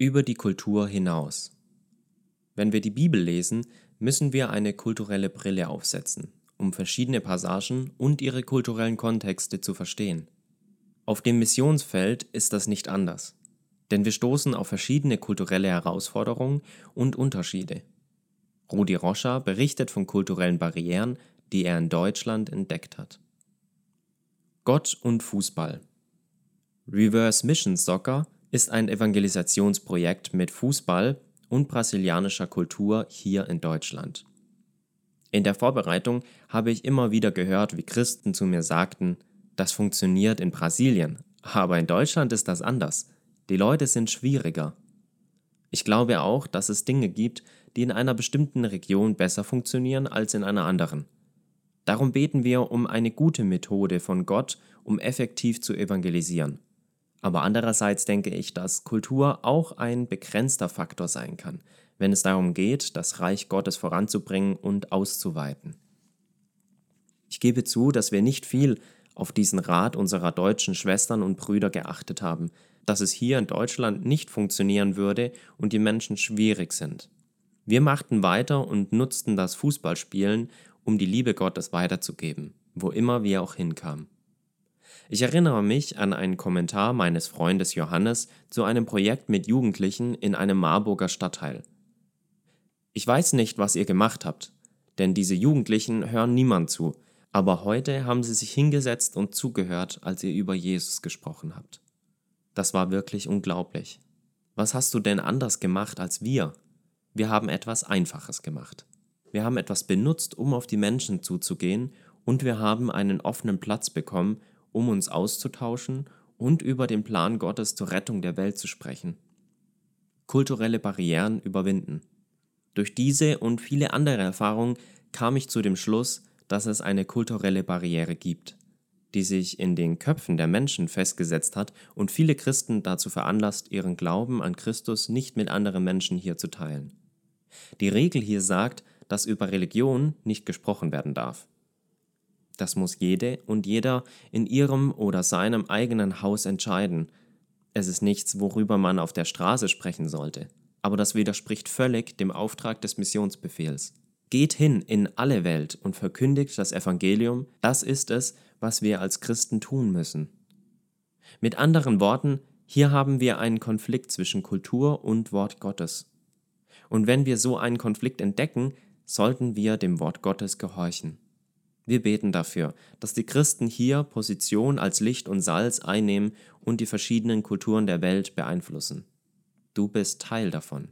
über die Kultur hinaus. Wenn wir die Bibel lesen, müssen wir eine kulturelle Brille aufsetzen, um verschiedene Passagen und ihre kulturellen Kontexte zu verstehen. Auf dem Missionsfeld ist das nicht anders, denn wir stoßen auf verschiedene kulturelle Herausforderungen und Unterschiede. Rudi Roscher berichtet von kulturellen Barrieren, die er in Deutschland entdeckt hat. Gott und Fußball Reverse Mission Soccer ist ein Evangelisationsprojekt mit Fußball und brasilianischer Kultur hier in Deutschland. In der Vorbereitung habe ich immer wieder gehört, wie Christen zu mir sagten, das funktioniert in Brasilien, aber in Deutschland ist das anders. Die Leute sind schwieriger. Ich glaube auch, dass es Dinge gibt, die in einer bestimmten Region besser funktionieren als in einer anderen. Darum beten wir um eine gute Methode von Gott, um effektiv zu evangelisieren. Aber andererseits denke ich, dass Kultur auch ein begrenzter Faktor sein kann, wenn es darum geht, das Reich Gottes voranzubringen und auszuweiten. Ich gebe zu, dass wir nicht viel auf diesen Rat unserer deutschen Schwestern und Brüder geachtet haben, dass es hier in Deutschland nicht funktionieren würde und die Menschen schwierig sind. Wir machten weiter und nutzten das Fußballspielen, um die Liebe Gottes weiterzugeben, wo immer wir auch hinkamen. Ich erinnere mich an einen Kommentar meines Freundes Johannes zu einem Projekt mit Jugendlichen in einem Marburger Stadtteil. Ich weiß nicht, was ihr gemacht habt, denn diese Jugendlichen hören niemand zu, aber heute haben sie sich hingesetzt und zugehört, als ihr über Jesus gesprochen habt. Das war wirklich unglaublich. Was hast du denn anders gemacht als wir? Wir haben etwas Einfaches gemacht. Wir haben etwas benutzt, um auf die Menschen zuzugehen, und wir haben einen offenen Platz bekommen, um uns auszutauschen und über den Plan Gottes zur Rettung der Welt zu sprechen. Kulturelle Barrieren überwinden. Durch diese und viele andere Erfahrungen kam ich zu dem Schluss, dass es eine kulturelle Barriere gibt, die sich in den Köpfen der Menschen festgesetzt hat und viele Christen dazu veranlasst, ihren Glauben an Christus nicht mit anderen Menschen hier zu teilen. Die Regel hier sagt, dass über Religion nicht gesprochen werden darf. Das muss jede und jeder in ihrem oder seinem eigenen Haus entscheiden. Es ist nichts, worüber man auf der Straße sprechen sollte, aber das widerspricht völlig dem Auftrag des Missionsbefehls. Geht hin in alle Welt und verkündigt das Evangelium, das ist es, was wir als Christen tun müssen. Mit anderen Worten, hier haben wir einen Konflikt zwischen Kultur und Wort Gottes. Und wenn wir so einen Konflikt entdecken, sollten wir dem Wort Gottes gehorchen. Wir beten dafür, dass die Christen hier Position als Licht und Salz einnehmen und die verschiedenen Kulturen der Welt beeinflussen. Du bist Teil davon.